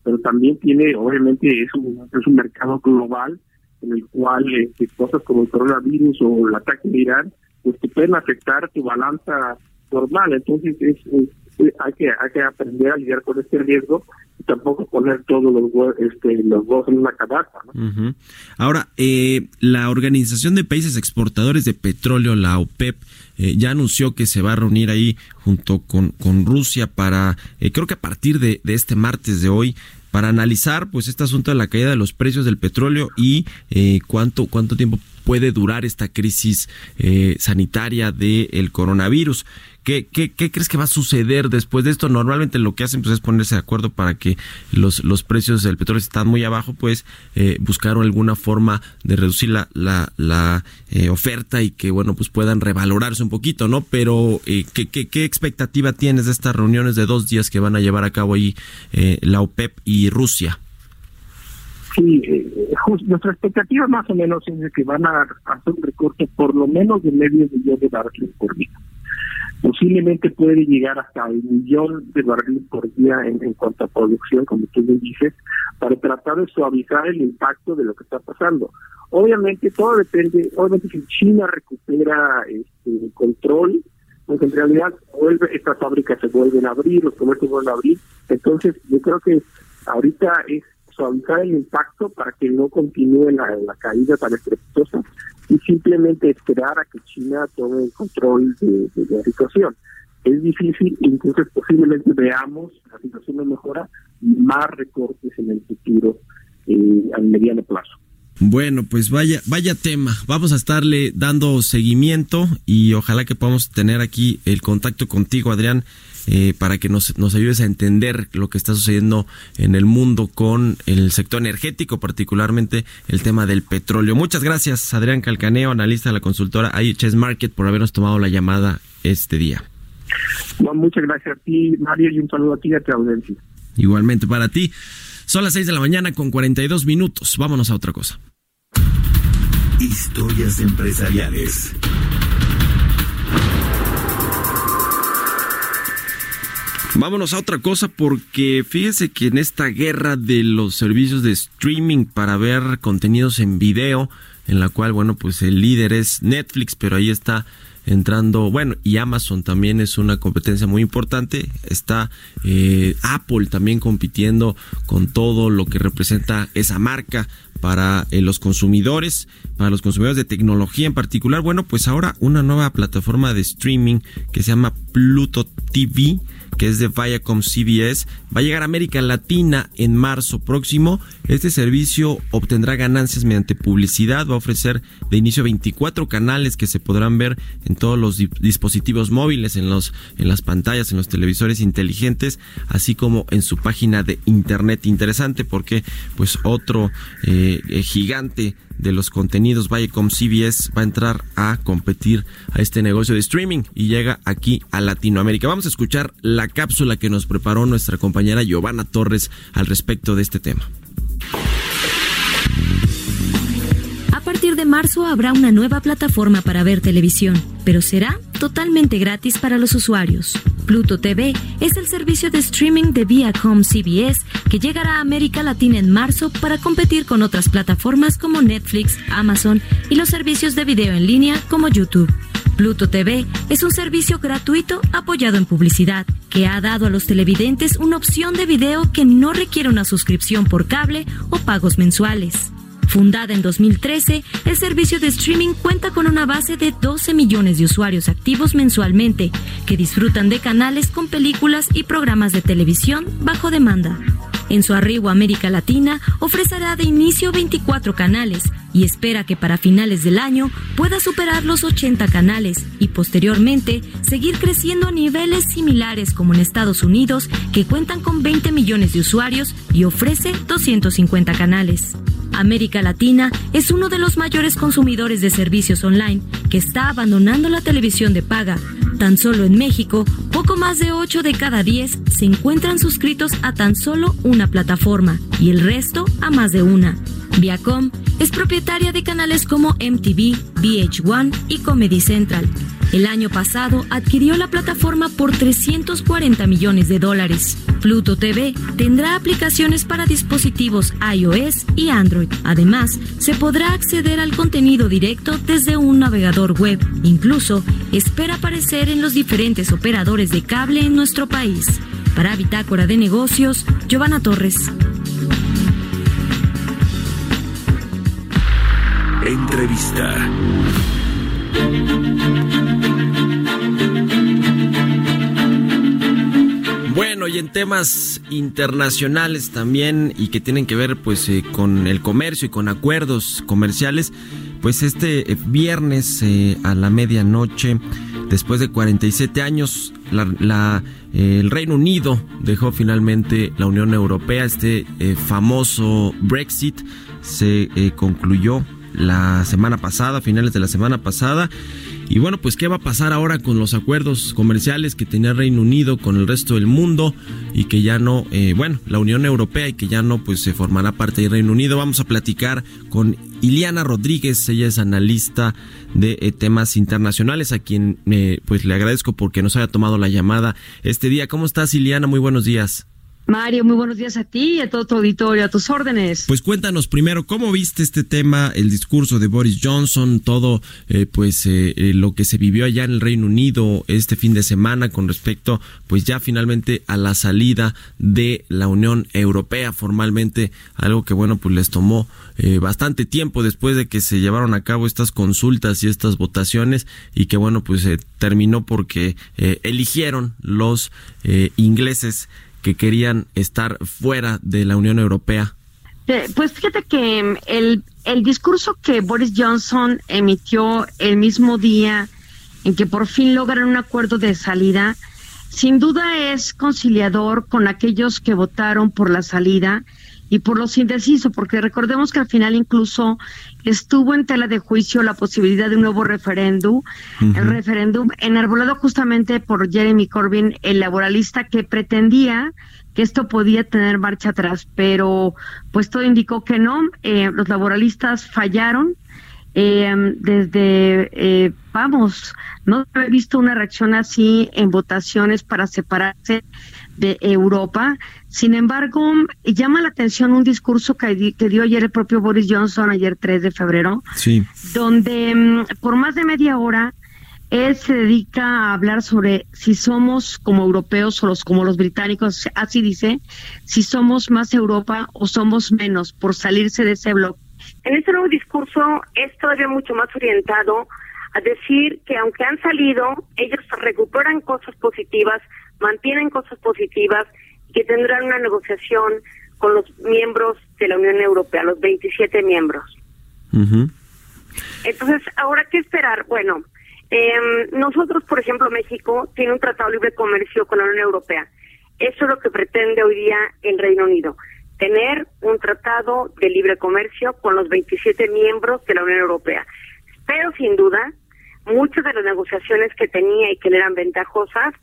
pero también tiene, obviamente, es un, es un mercado global en el cual este, cosas como el coronavirus o el ataque de Irán, pues te pueden afectar tu balanza normal. Entonces, es, hay que hay que aprender a lidiar con este riesgo y tampoco poner todos los este los dos en una cabata ahora eh, la organización de países exportadores de petróleo la OPEP eh, ya anunció que se va a reunir ahí junto con, con Rusia para eh, creo que a partir de, de este martes de hoy para analizar pues este asunto de la caída de los precios del petróleo y cuánto cuánto tiempo puede durar esta crisis sanitaria del coronavirus. ¿Qué, qué, qué crees que va a suceder después de esto? Normalmente lo que hacen pues, es ponerse de acuerdo para que los, los precios del petróleo están muy abajo, pues eh, buscar alguna forma de reducir la, la, la eh, oferta y que, bueno, pues puedan revalorarse un poquito, ¿no? Pero, eh, ¿qué, qué, qué expectativa tienes de estas reuniones de dos días que van a llevar a cabo ahí eh, la OPEP y Rusia? Sí, eh, nuestra expectativa más o menos es de que van a hacer un recorte por lo menos de medio millón de barriles por día posiblemente puede llegar hasta el millón de barriles por día en, cuanto a producción, como tú me dices, para tratar de suavizar el impacto de lo que está pasando. Obviamente todo depende, obviamente si China recupera este, el control, pues en realidad vuelve, estas fábricas se vuelven a abrir, los comercios vuelven a abrir, entonces yo creo que ahorita es suavizar el impacto para que no continúe la, la caída tan estrepitosa y simplemente esperar a que China tome el control de, la situación. Es difícil, entonces posiblemente veamos la situación no mejora más recortes en el futuro eh, a mediano plazo. Bueno, pues vaya, vaya tema. Vamos a estarle dando seguimiento y ojalá que podamos tener aquí el contacto contigo, Adrián, eh, para que nos, nos ayudes a entender lo que está sucediendo en el mundo con el sector energético, particularmente el tema del petróleo. Muchas gracias, Adrián Calcaneo, analista de la consultora IHS Market, por habernos tomado la llamada este día. muchas gracias a ti, Mario, y un saludo a ti y a tu audiencia. Igualmente para ti. Son las 6 de la mañana con 42 minutos. Vámonos a otra cosa. Historias empresariales. Vámonos a otra cosa porque fíjese que en esta guerra de los servicios de streaming para ver contenidos en video, en la cual, bueno, pues el líder es Netflix, pero ahí está entrando, bueno, y Amazon también es una competencia muy importante. Está eh, Apple también compitiendo con todo lo que representa esa marca para eh, los consumidores, para los consumidores de tecnología en particular. Bueno, pues ahora una nueva plataforma de streaming que se llama Pluto TV que es de Viacom CBS, va a llegar a América Latina en marzo próximo. Este servicio obtendrá ganancias mediante publicidad, va a ofrecer de inicio 24 canales que se podrán ver en todos los dispositivos móviles, en los en las pantallas, en los televisores inteligentes, así como en su página de internet. Interesante porque pues otro eh, eh, gigante de los contenidos Viacom CBS va a entrar a competir a este negocio de streaming y llega aquí a Latinoamérica. Vamos a escuchar la cápsula que nos preparó nuestra compañera Giovanna Torres al respecto de este tema. Marzo habrá una nueva plataforma para ver televisión, pero será totalmente gratis para los usuarios. Pluto TV es el servicio de streaming de Viacom CBS que llegará a América Latina en marzo para competir con otras plataformas como Netflix, Amazon y los servicios de video en línea como YouTube. Pluto TV es un servicio gratuito apoyado en publicidad que ha dado a los televidentes una opción de video que no requiere una suscripción por cable o pagos mensuales. Fundada en 2013, el servicio de streaming cuenta con una base de 12 millones de usuarios activos mensualmente que disfrutan de canales con películas y programas de televisión bajo demanda. En su arribo a América Latina ofrecerá de inicio 24 canales y espera que para finales del año pueda superar los 80 canales y posteriormente seguir creciendo a niveles similares como en Estados Unidos, que cuentan con 20 millones de usuarios y ofrece 250 canales. América Latina es uno de los mayores consumidores de servicios online que está abandonando la televisión de paga. Tan solo en México, poco más de 8 de cada 10 se encuentran suscritos a tan solo una plataforma y el resto a más de una. Viacom es propietaria de canales como MTV, VH1 y Comedy Central. El año pasado adquirió la plataforma por 340 millones de dólares. Pluto TV tendrá aplicaciones para dispositivos iOS y Android. Además, se podrá acceder al contenido directo desde un navegador web. Incluso espera aparecer en los diferentes operadores de cable en nuestro país. Para Bitácora de Negocios, Giovanna Torres. Entrevista. Bueno, y en temas internacionales también y que tienen que ver pues eh, con el comercio y con acuerdos comerciales, pues este eh, viernes eh, a la medianoche, después de 47 años, el Reino Unido dejó finalmente la Unión Europea, este famoso Brexit se concluyó la semana pasada, finales de la semana pasada. Y bueno, pues qué va a pasar ahora con los acuerdos comerciales que tenía Reino Unido con el resto del mundo y que ya no, eh, bueno, la Unión Europea y que ya no, pues se formará parte del Reino Unido. Vamos a platicar con Iliana Rodríguez, ella es analista de eh, temas internacionales, a quien eh, pues le agradezco porque nos haya tomado la llamada este día. ¿Cómo estás, Iliana? Muy buenos días. Mario, muy buenos días a ti y a todo tu auditorio, a tus órdenes. Pues cuéntanos primero, ¿cómo viste este tema, el discurso de Boris Johnson, todo eh, pues eh, eh, lo que se vivió allá en el Reino Unido este fin de semana con respecto pues ya finalmente a la salida de la Unión Europea formalmente, algo que bueno pues les tomó bastante tiempo después de que se llevaron a cabo estas consultas y estas votaciones y que bueno pues terminó porque eligieron los ingleses que querían estar fuera de la Unión Europea? Eh, pues fíjate que mm, el, el discurso que Boris Johnson emitió el mismo día en que por fin logran un acuerdo de salida, sin duda es conciliador con aquellos que votaron por la salida y por los indecisos, porque recordemos que al final incluso estuvo en tela de juicio la posibilidad de un nuevo referéndum, el referéndum enarbolado justamente por Jeremy Corbyn, el laboralista que pretendía que esto podía tener marcha atrás, pero pues todo indicó que no, eh, los laboralistas fallaron, eh, desde, eh, vamos, no he visto una reacción así en votaciones para separarse de Europa. Sin embargo, llama la atención un discurso que, que, dio ayer el propio Boris Johnson, ayer 3 de febrero, sí. donde mm, por más de media hora él se dedica a hablar sobre si somos como europeos o los, como los británicos, así dice, si somos más Europa o somos menos por salirse de ese bloque. En este nuevo discurso es todavía mucho más orientado a decir que aunque han salido, ellos recuperan cosas positivas, mantienen cosas positivas y que tendrán una negociación con los miembros de la Unión Europea, los 27 miembros. Entonces, ahora, ¿qué esperar? Bueno, eh, nosotros, por ejemplo, México tiene un tratado de libre comercio con la Unión Europea. Eso es lo que pretende hoy día el Reino Unido, tener un tratado de libre comercio con los 27 miembros de la Unión Europea. Pero sin duda, muchas de las negociaciones que tenía y que le eran ventajosas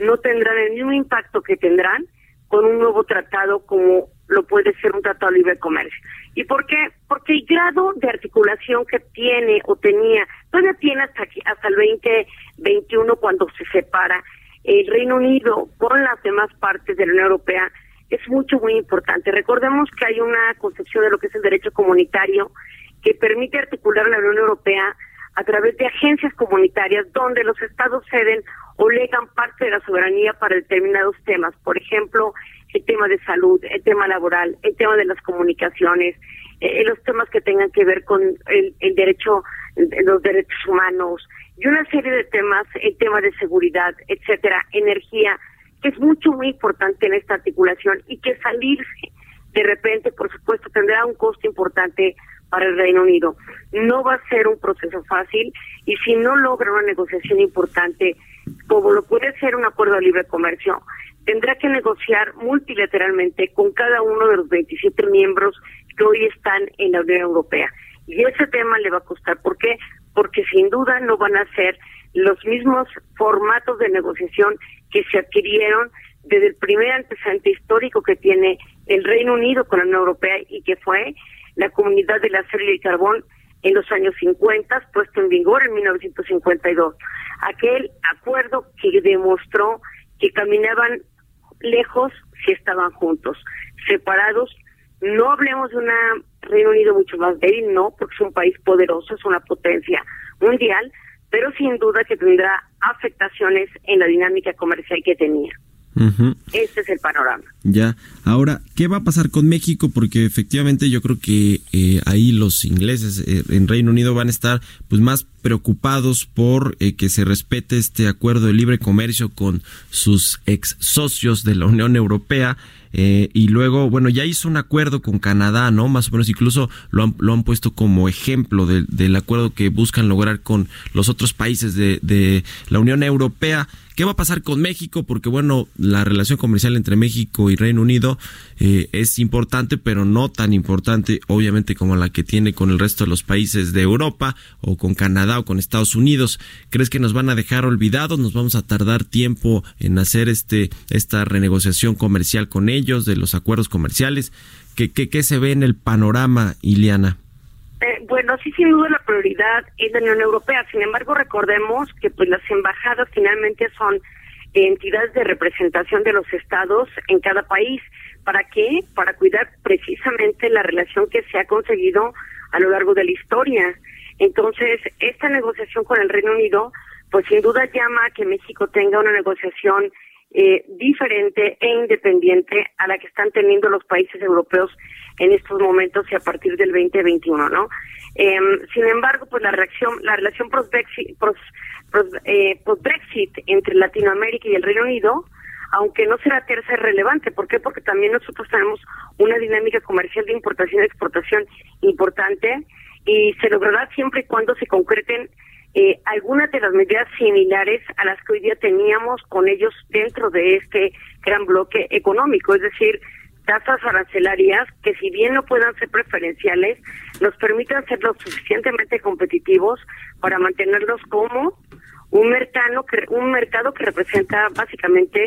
no tendrán el mismo impacto que tendrán con un nuevo tratado como lo puede ser un tratado de libre comercio. ¿Y por qué? Porque el grado de articulación que tiene o tenía, todavía tiene hasta, aquí, hasta el 2021 cuando se separa el Reino Unido con las demás partes de la Unión Europea, es mucho, muy importante. Recordemos que hay una concepción de lo que es el derecho comunitario que permite articular la Unión Europea a través de agencias comunitarias donde los estados ceden o legan parte de la soberanía para determinados temas. Por ejemplo, el tema de salud, el tema laboral, el tema de las comunicaciones, eh, los temas que tengan que ver con el, el derecho, los derechos humanos y una serie de temas, el tema de seguridad, etcétera, energía, que es mucho, muy importante en esta articulación y que salirse de repente, por supuesto, tendrá un costo importante para el Reino Unido. No va a ser un proceso fácil y si no logra una negociación importante, como lo puede ser un acuerdo de libre comercio, tendrá que negociar multilateralmente con cada uno de los 27 miembros que hoy están en la Unión Europea. Y ese tema le va a costar. ¿Por qué? Porque sin duda no van a ser los mismos formatos de negociación que se adquirieron desde el primer antecedente histórico que tiene el Reino Unido con la Unión Europea y que fue la Comunidad del Acero y el Carbón en los años 50, puesto en vigor en 1952. Aquel acuerdo que demostró que caminaban lejos si estaban juntos, separados. No hablemos de un Reino Unido mucho más débil, no, porque es un país poderoso, es una potencia mundial, pero sin duda que tendrá afectaciones en la dinámica comercial que tenía. Este es el panorama. Ya, ahora, ¿qué va a pasar con México? Porque efectivamente yo creo que eh, ahí los ingleses eh, en Reino Unido van a estar pues más preocupados por eh, que se respete este acuerdo de libre comercio con sus ex socios de la Unión Europea. y luego, bueno, ya hizo un acuerdo con Canadá, ¿no? Más o menos, incluso lo han, lo han puesto como ejemplo del acuerdo que buscan lograr con los otros países de, de la Unión Europea. ¿Qué va a pasar con México? Porque bueno, la relación comercial entre México y Reino Unido eh, es importante, pero no tan importante, obviamente, como la que tiene con el resto de los países de Europa o con Canadá o con Estados Unidos. ¿Crees que nos van a dejar olvidados? ¿Nos vamos a tardar tiempo en hacer este esta renegociación comercial con ellos, de los acuerdos comerciales? ¿Qué, qué, qué se ve en el panorama, Iliana? Eh, bueno, sí, sin duda la prioridad es la Unión Europea. Sin embargo, recordemos que pues las embajadas finalmente son entidades de representación de los estados en cada país. ¿Para qué? Para cuidar precisamente la relación que se ha conseguido a lo largo de la historia. Entonces, esta negociación con el Reino Unido, pues sin duda llama a que México tenga una negociación eh, diferente e independiente a la que están teniendo los países europeos en estos momentos y a partir del 2021, ¿no? Eh, sin embargo, pues la reacción, la relación post-Brexit eh, entre Latinoamérica y el Reino Unido, aunque no será tercera relevante. ¿Por qué? Porque también nosotros tenemos una dinámica comercial de importación y exportación importante y se logrará siempre y cuando se concreten eh, algunas de las medidas similares a las que hoy día teníamos con ellos dentro de este gran bloque económico, es decir, tasas arancelarias que si bien no puedan ser preferenciales, nos permitan ser lo suficientemente competitivos para mantenerlos como un mercado que, un mercado que representa básicamente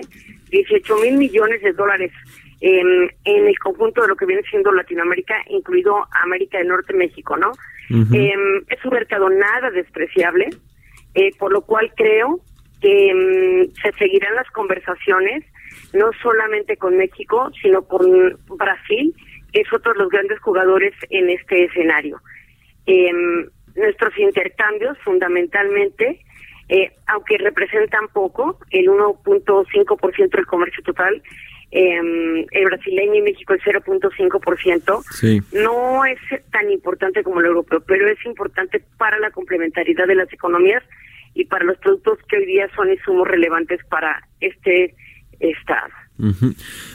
18 mil millones de dólares en, el conjunto de lo que viene siendo Latinoamérica, incluido América del Norte, México, ¿no? Em, es un mercado nada despreciable, eh, por lo cual creo que em, se seguirán las conversaciones no solamente con México, sino con Brasil, que es otro de los grandes jugadores en este escenario. Em, nuestros intercambios, fundamentalmente, eh, aunque representan poco, el 1.5% del comercio total, eh, el brasileño y México el 0.5%, sí. no es tan importante como el europeo, pero es importante para la complementariedad de las economías y para los productos que hoy día son insumos relevantes para este Estado.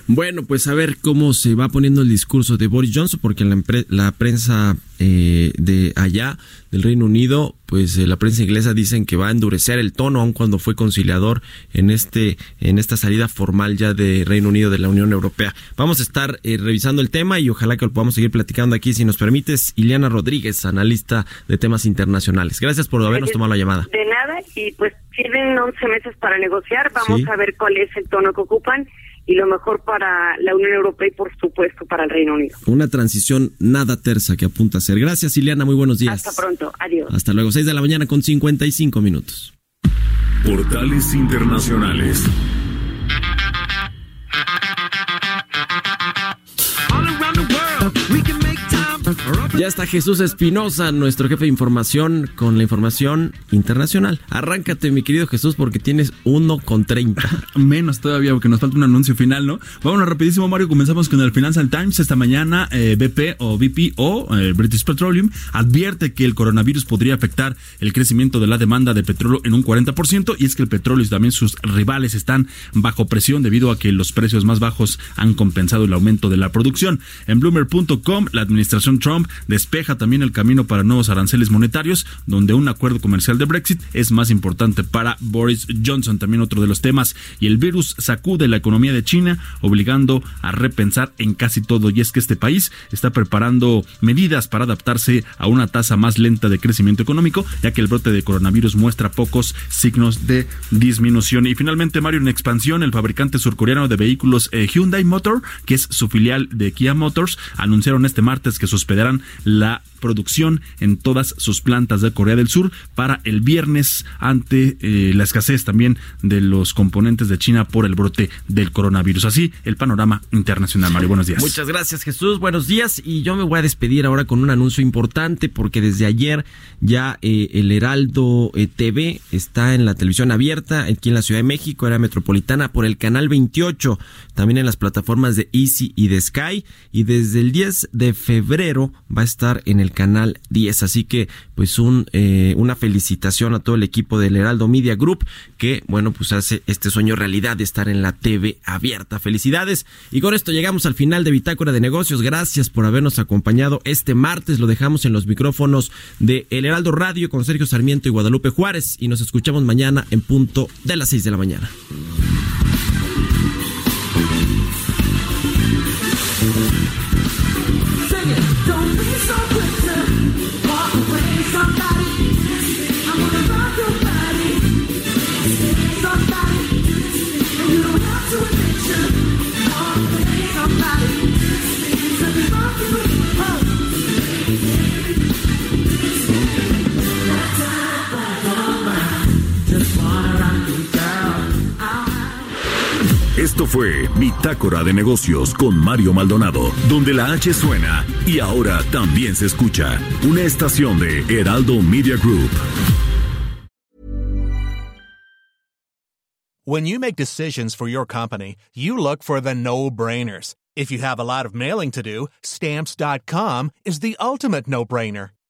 Bueno, pues a ver cómo se va poniendo el discurso de Boris Johnson, porque la, la prensa eh, de allá, del Reino Unido, pues eh, la prensa inglesa dicen que va a endurecer el tono, aun cuando fue conciliador en este en esta salida formal ya de Reino Unido de la Unión Europea. Vamos a estar eh, revisando el tema y ojalá que lo podamos seguir platicando aquí, si nos permites. Ileana Rodríguez, analista de temas internacionales. Gracias por habernos tomado la llamada. De nada, y pues tienen 11 meses para negociar. Vamos a ver cuál es el tono que ocupan y lo mejor para la Unión Europea y por supuesto para el Reino Unido. Una transición nada tersa que apunta a ser. Gracias, Ileana, muy buenos días. Hasta pronto, adiós. Hasta luego, 6 de la mañana con 55 minutos. Portales Internacionales. Ya está Jesús Espinosa, nuestro jefe de información, con la información internacional. Arráncate, mi querido Jesús, porque tienes uno con 30. Menos todavía, porque nos falta un anuncio final, ¿no? Vámonos rapidísimo, Mario. Comenzamos con el Financial Times. Esta mañana, eh, BP o BP o eh, British Petroleum advierte que el coronavirus podría afectar el crecimiento de la demanda de petróleo en un 40%. Y es que el petróleo y también sus rivales están bajo presión debido a que los precios más bajos han compensado el aumento de la producción. En Bloomer.com, la administración Trump despeja también el camino para nuevos aranceles monetarios, donde un acuerdo comercial de Brexit es más importante para Boris Johnson, también otro de los temas. Y el virus sacude la economía de China, obligando a repensar en casi todo. Y es que este país está preparando medidas para adaptarse a una tasa más lenta de crecimiento económico, ya que el brote de coronavirus muestra pocos signos de disminución. Y finalmente, Mario, en expansión, el fabricante surcoreano de vehículos eh, Hyundai Motor, que es su filial de Kia Motors, anunciaron este martes que se la producción en todas sus plantas de Corea del Sur para el viernes ante eh, la escasez también de los componentes de China por el brote del coronavirus. Así el panorama internacional. Mario, buenos días. Muchas gracias Jesús, buenos días y yo me voy a despedir ahora con un anuncio importante porque desde ayer ya eh, el Heraldo eh, TV está en la televisión abierta aquí en la Ciudad de México, era metropolitana por el canal 28, también en las plataformas de Easy y de Sky y desde el 10 de febrero va a estar en canal 10. Así que, pues, un, eh, una felicitación a todo el equipo del Heraldo Media Group que, bueno, pues hace este sueño realidad de estar en la TV abierta. Felicidades. Y con esto llegamos al final de Bitácora de Negocios. Gracias por habernos acompañado este martes. Lo dejamos en los micrófonos de El Heraldo Radio con Sergio Sarmiento y Guadalupe Juárez. Y nos escuchamos mañana en punto de las 6 de la mañana. Esto fue Bitácora de Negocios con Mario Maldonado, donde la H suena y ahora también se escucha una estación de Heraldo Media Group. When you make decisions for your company, you look for the no-brainers. If you have a lot of mailing to do, stamps.com is the ultimate no-brainer.